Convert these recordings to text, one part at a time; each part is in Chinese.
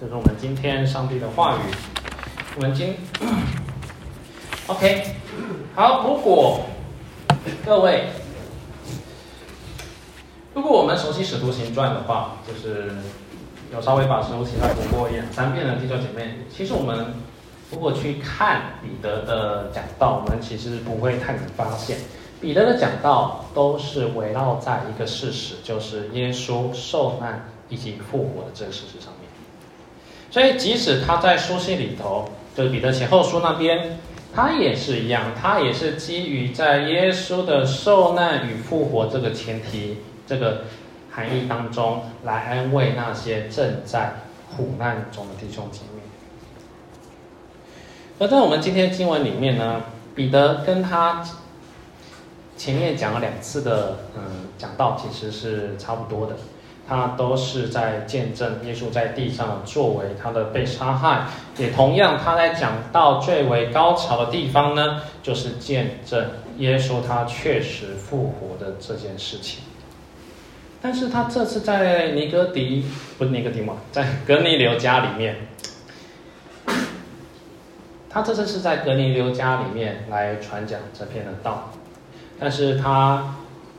这是我们今天上帝的话语。我们今，OK，好。如果各位，如果我们熟悉《使徒行传》的话，就是有稍微把《使徒行传》读过两三遍的弟兄姐妹，其实我们如果去看彼得的讲道，我们其实不会太能发现。彼得的讲道都是围绕在一个事实，就是耶稣受难以及复活的这个事实上面。所以，即使他在书信里头，就是彼得前后书那边，他也是一样，他也是基于在耶稣的受难与复活这个前提、这个含义当中，来安慰那些正在苦难中的弟兄姐妹。而在我们今天经文里面呢，彼得跟他。前面讲了两次的，嗯，讲道其实是差不多的，他都是在见证耶稣在地上的作为，他的被杀害，也同样他在讲到最为高潮的地方呢，就是见证耶稣他确实复活的这件事情。但是他这次在尼哥底，不是尼哥底母，在格尼流家里面，他这次是在格尼流家里面来传讲这篇的道。但是他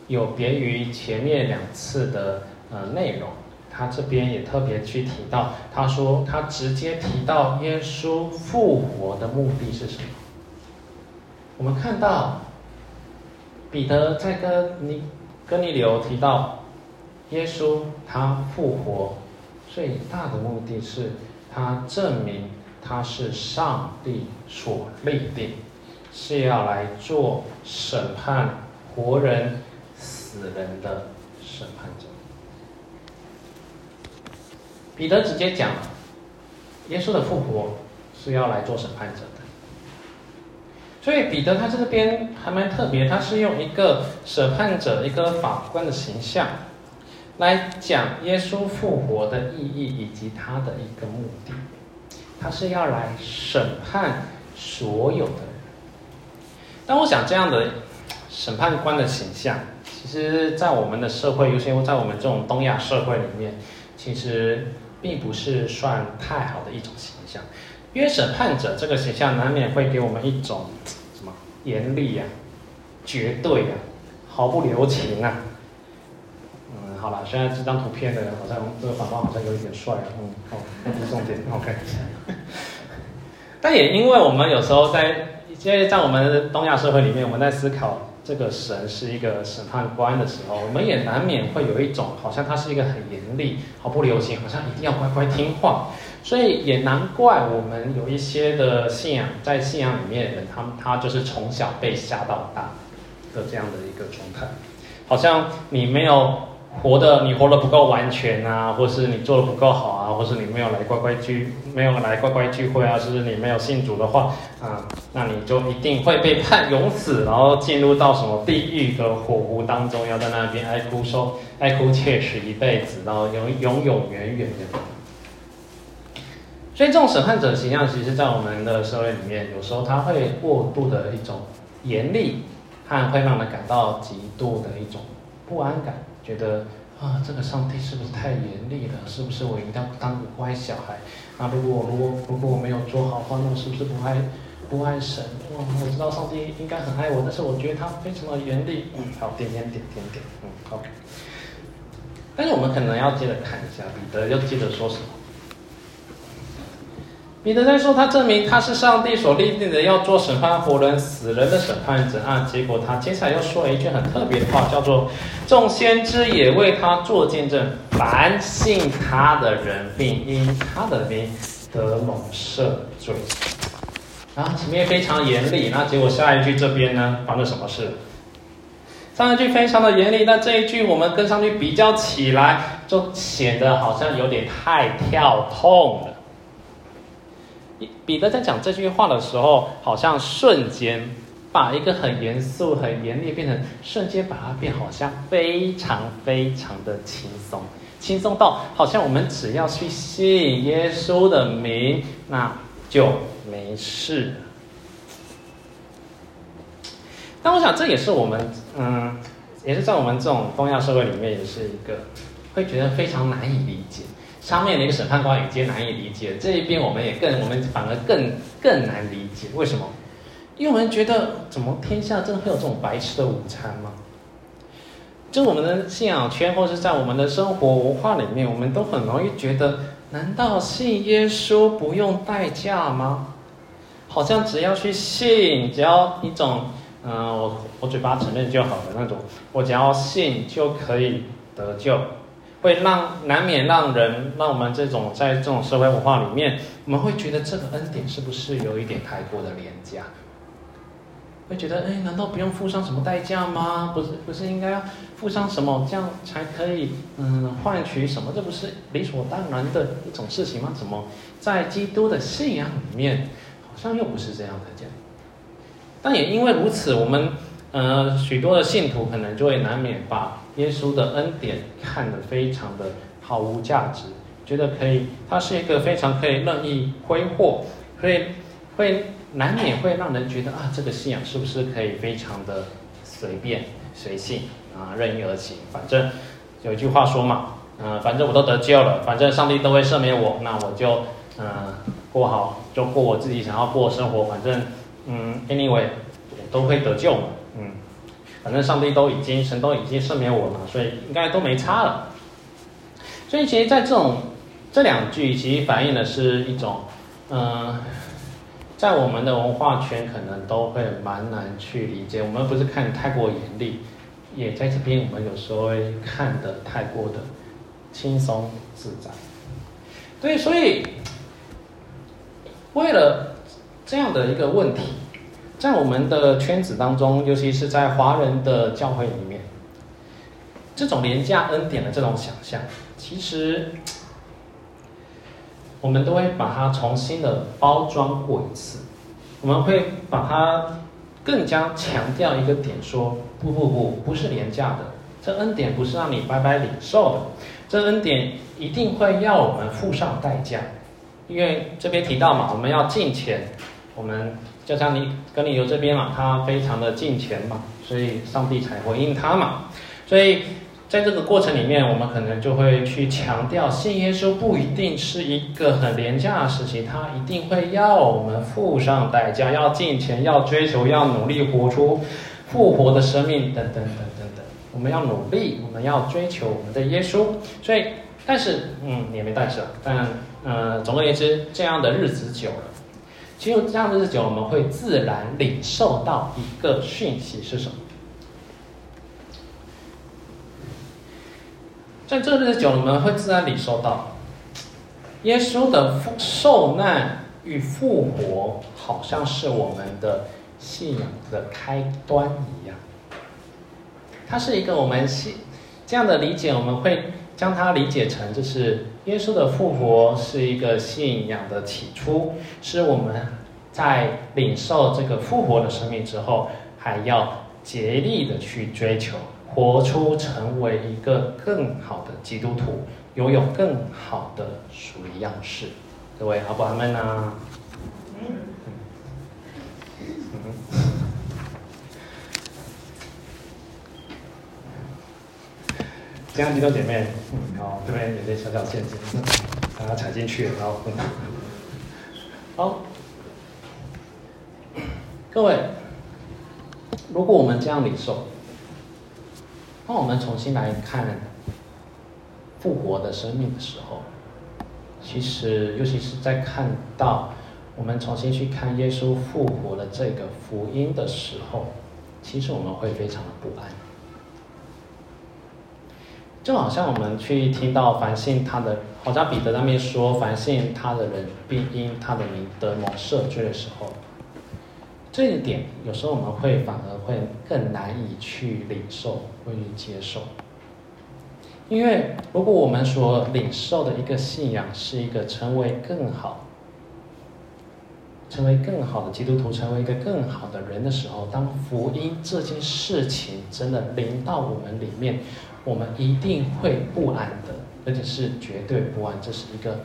有别于前面两次的呃内容，他这边也特别去提到，他说他直接提到耶稣复活的目的是什么？我们看到彼得在跟尼哥尼流提到耶稣他复活最大的目的是他证明他是上帝所立定。是要来做审判活人、死人的审判者。彼得直接讲，耶稣的复活是要来做审判者的。所以彼得他这个边还蛮特别，他是用一个审判者、一个法官的形象，来讲耶稣复活的意义以及他的一个目的。他是要来审判所有的人。但我想，这样的审判官的形象，其实，在我们的社会，尤其在我们这种东亚社会里面，其实并不是算太好的一种形象。因为审判者这个形象，难免会给我们一种什么严厉呀、绝对呀、毫不留情啊。嗯，好了，现在这张图片的人好像这个法官好像有一点帅啊。嗯，好，那不是重点，OK。但也因为我们有时候在。因为在我们东亚社会里面，我们在思考这个神是一个审判官的时候，我们也难免会有一种好像他是一个很严厉、毫不留情，好像一定要乖乖听话。所以也难怪我们有一些的信仰，在信仰里面的人，他他就是从小被吓到大的这样的一个状态，好像你没有。活的你活得不够完全啊，或是你做的不够好啊，或是你没有来乖乖聚，没有来乖乖聚会啊，是不是你没有信主的话啊，那你就一定会被判永死，然后进入到什么地狱的火湖当中，要在那边哀哭说哀哭切齿一辈子，然后永永永远远的。所以这种审判者形象，其实，在我们的社会里面，有时候他会过度的一种严厉，和会让人感到极度的一种不安感。觉得啊，这个上帝是不是太严厉了？是不是我一定要当个乖小孩？那，如果我如果如果我没有做好话，那我是不是不爱不爱神？哇，我知道上帝应该很爱我，但是我觉得他非常的严厉。嗯，好，点点点点点，嗯好。但是我们可能要接着看一下，彼得要接着说什么？彼得在说，他证明他是上帝所立定的要做审判活人死人的审判者啊。结果他接下来又说了一句很特别的话，叫做“众先知也为他做见证，凡信他的人，并因他的名得蒙赦罪。”啊，前面非常严厉，那结果下一句这边呢，发生什么事？上一句非常的严厉，那这一句我们跟上去比较起来，就显得好像有点太跳痛了。彼得在讲这句话的时候，好像瞬间把一个很严肃、很严厉，变成瞬间把它变，好像非常非常的轻松，轻松到好像我们只要去信耶稣的名，那就没事。但我想这也是我们，嗯，也是在我们这种东亚社会里面，也是一个会觉得非常难以理解。上面的一个审判官已经难以理解，这一边我们也更，我们反而更更难理解，为什么？因为我们觉得，怎么天下真的会有这种白吃的午餐吗？就我们的信仰圈，或是在我们的生活文化里面，我们都很容易觉得，难道信耶稣不用代价吗？好像只要去信，只要一种，嗯、我我嘴巴承认就好了那种，我只要信就可以得救。会让难免让人，让我们这种在这种社会文化里面，我们会觉得这个恩典是不是有一点太过的廉价？会觉得，哎，难道不用付上什么代价吗？不是，不是应该要付上什么，这样才可以，嗯，换取什么？这不是理所当然的一种事情吗？怎么在基督的信仰里面，好像又不是这样的这样？但也因为如此，我们，呃，许多的信徒可能就会难免把。耶稣的恩典看得非常的毫无价值，觉得可以，它是一个非常可以任意挥霍，会会难免会让人觉得啊，这个信仰是不是可以非常的随便随性啊，任意而行？反正有一句话说嘛，嗯、反正我都得救了，反正上帝都会赦免我，那我就嗯、过好，就过我自己想要过的生活，反正嗯，anyway，我都会得救嘛，嗯。反正上帝都已经，神都已经赦免我了，所以应该都没差了。所以其实，在这种这两句，其实反映的是一种，嗯、在我们的文化圈可能都会蛮难去理解。我们不是看太过严厉，也在这边我们有时候会看得太过的轻松自在。对，所以为了这样的一个问题。在我们的圈子当中，尤其是在华人的教会里面，这种廉价恩典的这种想象，其实我们都会把它重新的包装过一次。我们会把它更加强调一个点，说不不不，不是廉价的，这恩典不是让你白白领受的，这恩典一定会要我们付上代价，因为这边提到嘛，我们要进钱，我们。就像你哥尼流这边嘛，他非常的敬虔嘛，所以上帝才回应他嘛。所以在这个过程里面，我们可能就会去强调，信耶稣不一定是一个很廉价的事情，他一定会要我们付上代价，要敬虔，要追求，要努力活出复活的生命，等等等等等。我们要努力，我们要追求我们的耶稣。所以，但是，嗯，也没但是，但，呃，总而言之，这样的日子久了。其实这样的日子久，我们会自然领受到一个讯息是什么？在这日子久，我们会自然领受到耶稣的受难与复活，好像是我们的信仰的开端一样。它是一个我们信这样的理解，我们会将它理解成就是。耶稣的复活是一个信仰的起初，是我们在领受这个复活的生命之后，还要竭力的去追求，活出成为一个更好的基督徒，拥有更好的属灵样式。各位阿爸阿们呐，这样，弟兄姐妹，嗯，好，这边有点小小陷阱，把它踩进去，然后，好，各位，如果我们这样领受，那我们重新来看复活的生命的时候，其实，尤其是在看到我们重新去看耶稣复活的这个福音的时候，其实我们会非常的不安。就好像我们去听到凡信他的，好像彼得那边说，凡信他的人必因他的名得蒙赦罪的时候，这一点有时候我们会反而会更难以去领受，会去接受。因为如果我们所领受的一个信仰是一个成为更好、成为更好的基督徒，成为一个更好的人的时候，当福音这件事情真的临到我们里面。我们一定会不安的，而且是绝对不安，这是一个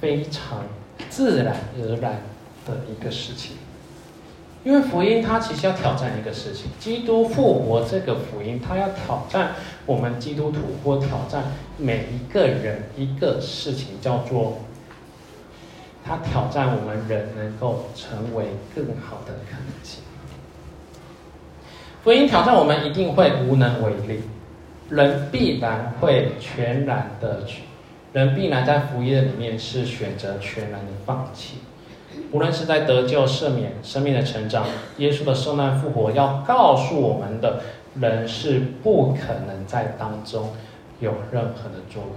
非常自然而然的一个事情。因为福音它其实要挑战一个事情，基督复活这个福音，它要挑战我们基督徒或挑战每一个人一个事情，叫做它挑战我们人能够成为更好的可能性。福音挑战我们一定会无能为力，人必然会全然的去，人必然在福音的里面是选择全然的放弃。无论是在得救、赦免、生命的成长，耶稣的受难复活，要告诉我们的人是不可能在当中有任何的作为。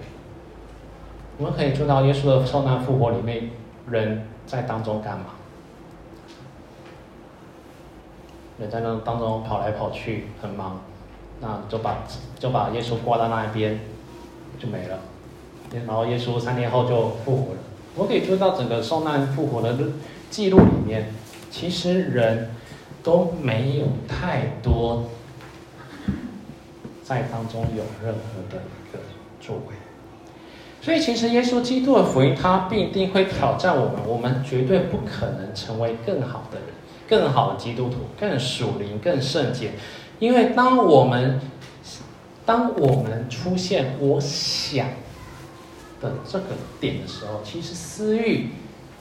我们可以做到耶稣的受难复活里面，人在当中干嘛？人在那当中跑来跑去，很忙，那就把就把耶稣挂到那一边，就没了。然后耶稣三天后就复活了。我可以做到整个受难复活的记录里面，其实人都没有太多在当中有任何的一个作为，所以其实耶稣基督的福音，它必定会挑战我们，我们绝对不可能成为更好的人，更好的基督徒，更属灵、更圣洁，因为当我们当我们出现，我想。的这个点的时候，其实私欲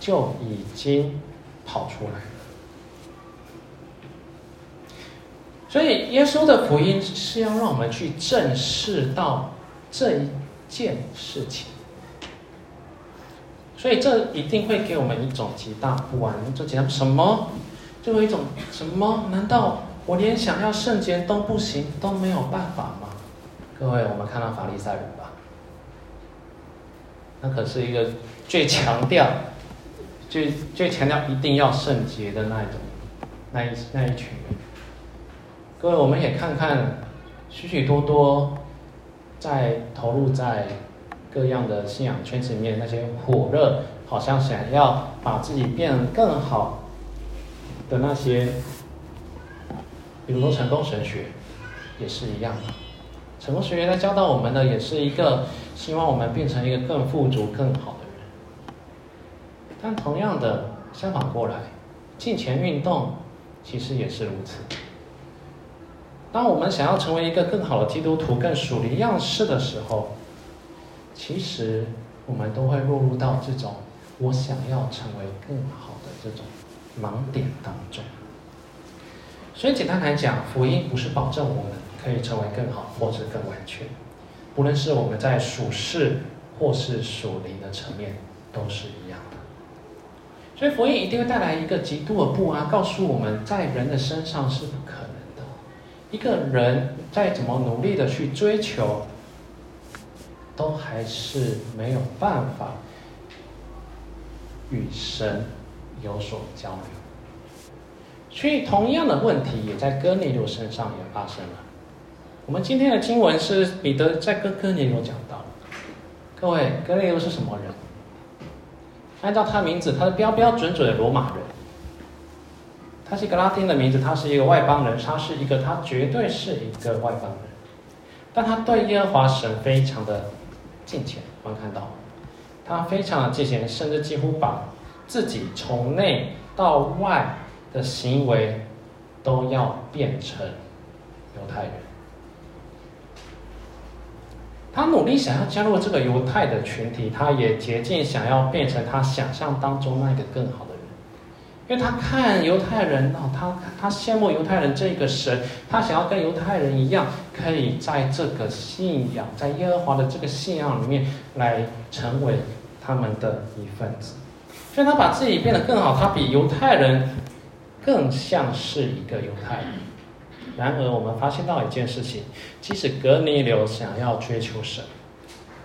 就已经跑出来了。所以，耶稣的福音是要让我们去正视到这一件事情。所以，这一定会给我们一种极大不安。就讲什么？就有一种什么？难道我连想要圣洁都不行，都没有办法吗？各位，我们看到法利赛人吧。那可是一个最强调、最最强调一定要圣洁的那一种，那一那一群人。各位，我们也看看许许多多在投入在各样的信仰圈子里面那些火热，好像想要把自己变得更好的那些，比如说成功神学，也是一样的。成功神学在教导我们的，也是一个。希望我们变成一个更富足、更好的人。但同样的，相反过来，金钱运动其实也是如此。当我们想要成为一个更好的基督徒、更属灵样式的时候，其实我们都会落入到这种我想要成为更好的这种盲点当中。所以简单来讲，福音不是保证我们可以成为更好，或者更完全。无论是我们在属世或是属灵的层面，都是一样的。所以福音一定会带来一个极度的不安，告诉我们在人的身上是不可能的。一个人再怎么努力的去追求，都还是没有办法与神有所交流。所以同样的问题也在哥尼流身上也发生了。我们今天的经文是彼得在跟哥尼流讲到。各位，哥尼流是什么人？按照他的名字，他是标标准准的罗马人。他是一个拉丁的名字，他是一个外邦人，他是一个，他绝对是一个外邦人。但他对耶和华神非常的敬虔，我们看到，他非常的敬虔，甚至几乎把自己从内到外的行为都要变成犹太人。他努力想要加入这个犹太的群体，他也竭尽想要变成他想象当中那个更好的人，因为他看犹太人哦，他他羡慕犹太人这个神，他想要跟犹太人一样，可以在这个信仰，在耶和华的这个信仰里面来成为他们的一份子，所以他把自己变得更好，他比犹太人更像是一个犹太人。然而，我们发现到一件事情：即使哥尼流想要追求神，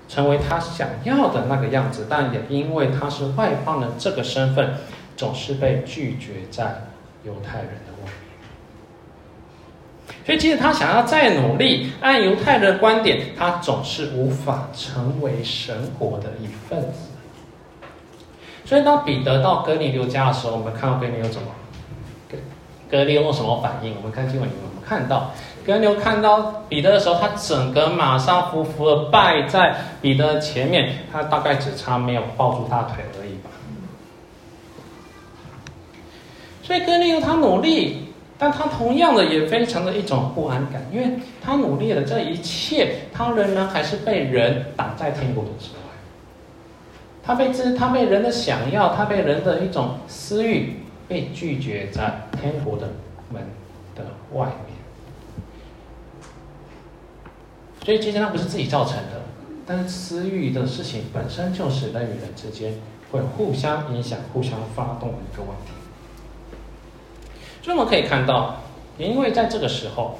成为他想要的那个样子，但也因为他是外邦人这个身份，总是被拒绝在犹太人的外面。所以，即使他想要再努力，按犹太人的观点，他总是无法成为神国的一份子。所以，当彼得到哥尼流家的时候，我们看到哥尼流怎么？哥尼流用什么反应？我们看经文里面。看到哥尼流看到彼得的时候，他整个马上匍匐的拜在彼得前面，他大概只差没有抱住大腿而已吧。所以哥尼流他努力，但他同样的也非常的一种不安感，因为他努力的这一切，他仍然还是被人挡在天国的之外。他被之，他被人的想要，他被人的一种私欲被拒绝在天国的门的外面。所以其实那不是自己造成的，但私欲的事情本身就是人与人之间会互相影响、互相发动的一个问题。所以我们可以看到，也因为在这个时候，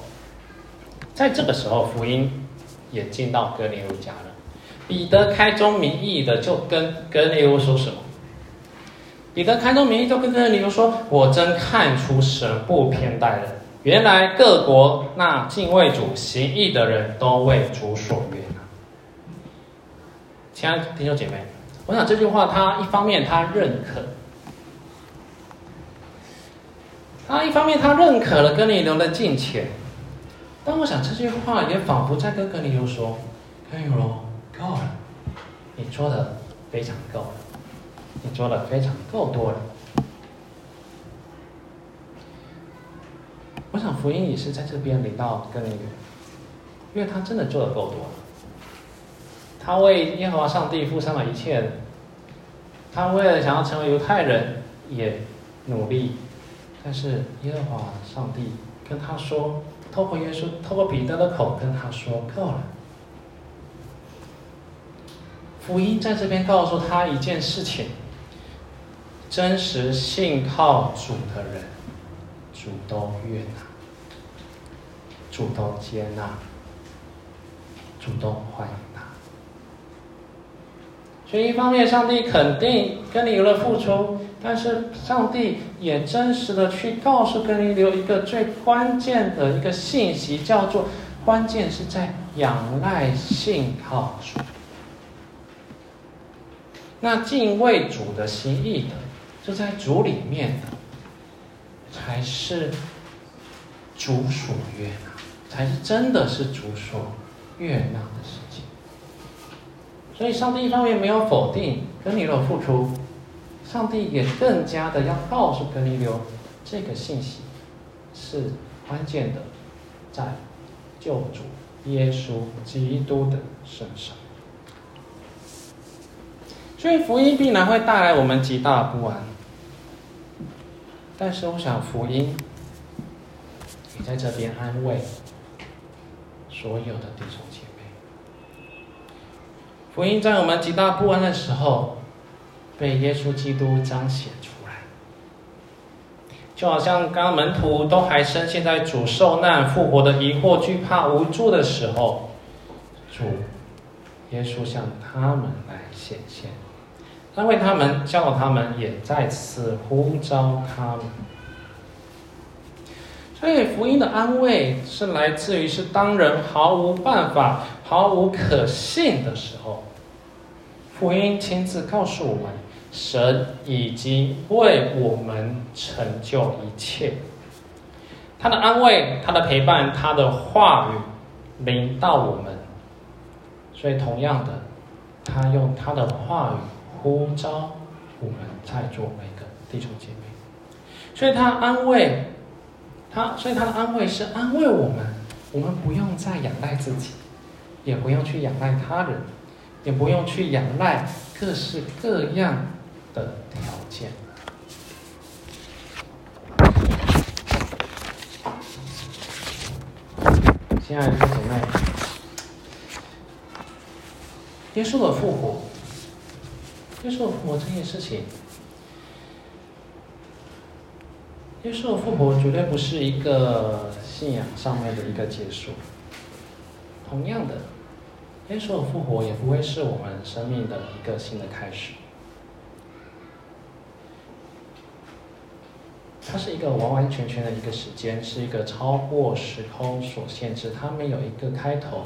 在这个时候福音也进到哥尼流家了。彼得开宗明义的就跟哥尼流说什么？彼得开宗明义就跟哥尼流说：“我真看出神不偏待人。”原来各国那敬畏主行义的人都为主所悦纳。亲爱的弟兄姐妹，我想这句话，他一方面他认可，他一方面他认可了跟尼流的敬虔，但我想这句话也仿佛在跟哥尼流说：“哥尼流，够了，你做的非常够了，你做的非常够多了。”我想福音也是在这边领到哥尼流，因为他真的做的够多了。他为耶和华上帝付上了一切，他为了想要成为犹太人也努力，但是耶和华上帝跟他说，透过耶稣，透过彼得的口跟他说够了。福音在这边告诉他一件事情：真实信靠主的人。主动悦纳，主动接纳，主动欢迎他。所以一方面，上帝肯定跟尼流的付出，但是上帝也真实的去告诉跟尼留一个最关键的一个信息，叫做关键是在仰赖信靠主。那敬畏主的心意的，就在主里面的。才是主所悦纳，才是真的是主所悦纳的事情。所以，上帝一方面没有否定哥尼流的付出，上帝也更加的要告诉哥尼流，这个信息是关键的，在救主耶稣基督的身上。所以，福音必然会带来我们极大不安。但是我想福音也在这边安慰所有的弟兄姐妹。福音在我们极大不安的时候，被耶稣基督彰显出来，就好像刚刚门徒都还深陷在主受难复活的疑惑、惧怕、无助的时候，主耶稣向他们来显现。安慰他们，教导他们，也再次呼召他们。所以福音的安慰是来自于是当人毫无办法、毫无可信的时候，福音亲自告诉我们，神已经为我们成就一切。他的安慰、他的陪伴、他的话语临到我们，所以同样的，他用他的话语。呼召我们在座每个弟兄姐妹，所以他安慰他，所以他的安慰是安慰我们，我们不用再仰赖自己，也不用去仰赖他人，也不用去仰赖各式各样的条件。亲爱的弟兄姐妹，耶稣的复活。耶稣复活这件事情，耶稣复活绝对不是一个信仰上面的一个结束。同样的，耶稣复活也不会是我们生命的一个新的开始。它是一个完完全全的一个时间，是一个超过时空所限制，它没有一个开头。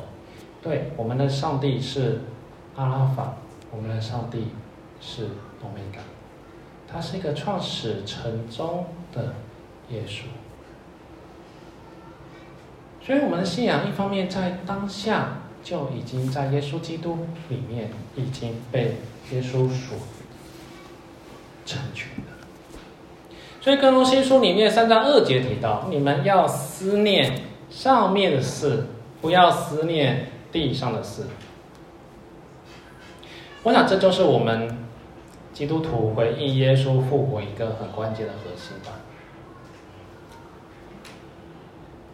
对，我们的上帝是阿拉法，我们的上帝。是欧米伽，他是一个创始成终的耶稣，所以我们的信仰一方面在当下就已经在耶稣基督里面已经被耶稣所成全了，所以哥罗西书里面三章二节提到，你们要思念上面的事，不要思念地上的事。我想这就是我们基督徒回应耶稣复活一个很关键的核心吧。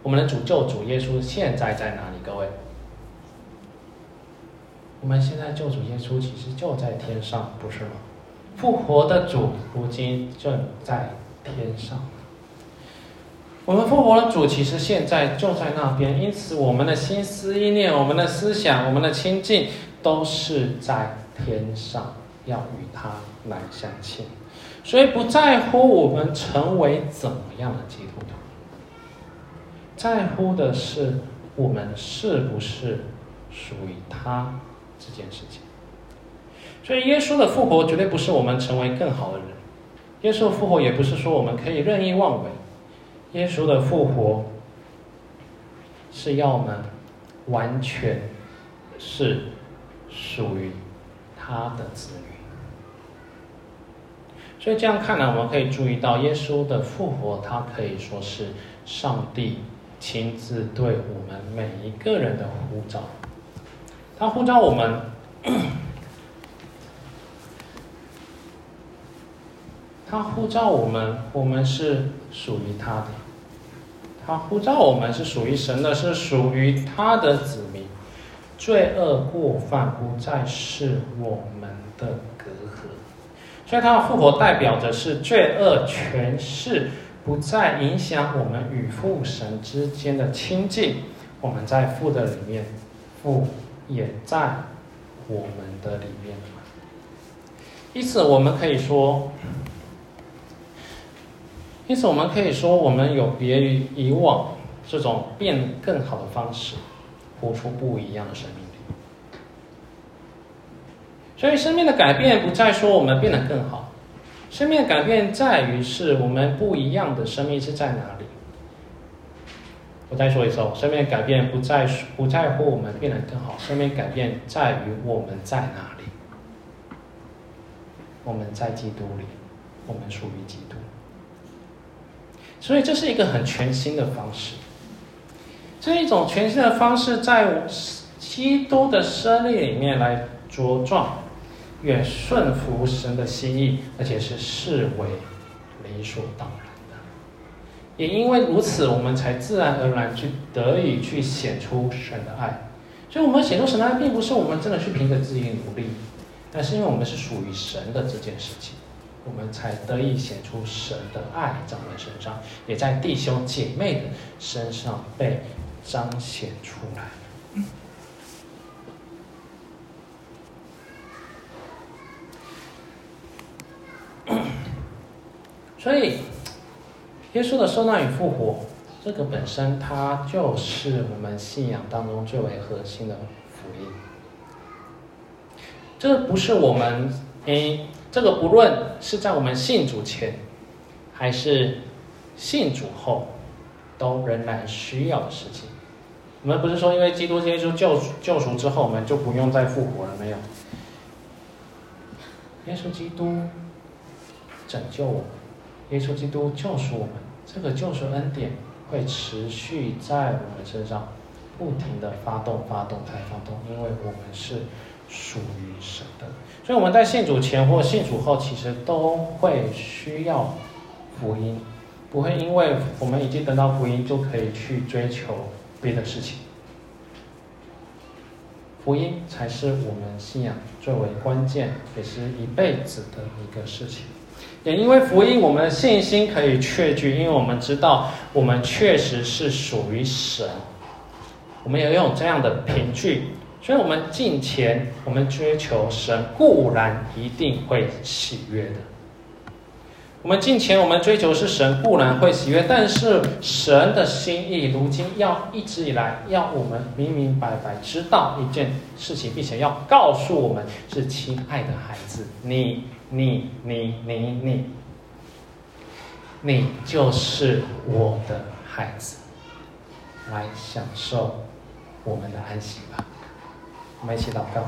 我们的主救主耶稣现在在哪里？各位，我们现在救主耶稣其实就在天上，不是吗？复活的主如今正在天上。我们复活的主其实现在就在那边，因此我们的心思意念、我们的思想、我们的亲近，都是在天上，要与他来相亲。所以不在乎我们成为怎么样的基督徒。在乎的是我们是不是属于他这件事情。所以耶稣的复活绝对不是我们成为更好的人，耶稣复活也不是说我们可以任意妄为。耶稣的复活是要我们完全是属于他的子女。所以这样看来，我们可以注意到耶稣的复活，他可以说是上帝。亲自对我们每一个人的呼召，他呼召我们，他呼召我们，我们是属于他的。他呼召我们是属于神的，是属于他的子民。罪恶过犯不再是我们的，所以他的复活代表着是罪恶权势。不再影响我们与父神之间的亲近，我们在父的里面，父也在我们的里面。因此，我们可以说，因此我们可以说，我们有别于以往这种变更好的方式，活出不一样的生命。所以，生命的改变不再说我们变得更好。生命的改变在于是我们不一样的生命是在哪里？我再说一次，生命的改变不在不在乎我们变得更好，生命的改变在于我们在哪里？我们在基督里，我们属于基督。所以这是一个很全新的方式，这一种全新的方式，在基督的生命里面来茁壮。愿顺服神的心意，而且是视为理所当然的。也因为如此，我们才自然而然去得以去显出神的爱。所以，我们显出神的爱，并不是我们真的去凭着自己努力，但是因为我们是属于神的这件事情，我们才得以显出神的爱在我们身上，也在弟兄姐妹的身上被彰显出来。所以，耶稣的受难与复活，这个本身它就是我们信仰当中最为核心的福音。这不是我们诶，这个不论是在我们信主前，还是信主后，都仍然需要的事情。我们不是说因为基督耶稣救救赎之后，我们就不用再复活了，没有。耶稣基督拯救我们。耶稣基督救赎我们，这个救赎恩典会持续在我们身上，不停的发动、发动、再发动，因为我们是属于神的。所以我们在信主前或信主后，其实都会需要福音，不会因为我们已经得到福音就可以去追求别的事情。福音才是我们信仰最为关键，也是一辈子的一个事情。也因为福音，我们的信心可以确据，因为我们知道我们确实是属于神，我们也有这样的凭据，所以我们敬虔，我们追求神，固然一定会喜悦的。我们敬虔，我们追求是神，固然会喜悦，但是神的心意，如今要一直以来要我们明明白白知道一件事情，并且要告诉我们是亲爱的孩子，你。你你你你，你就是我的孩子，来享受我们的安息吧。我们一起祷告。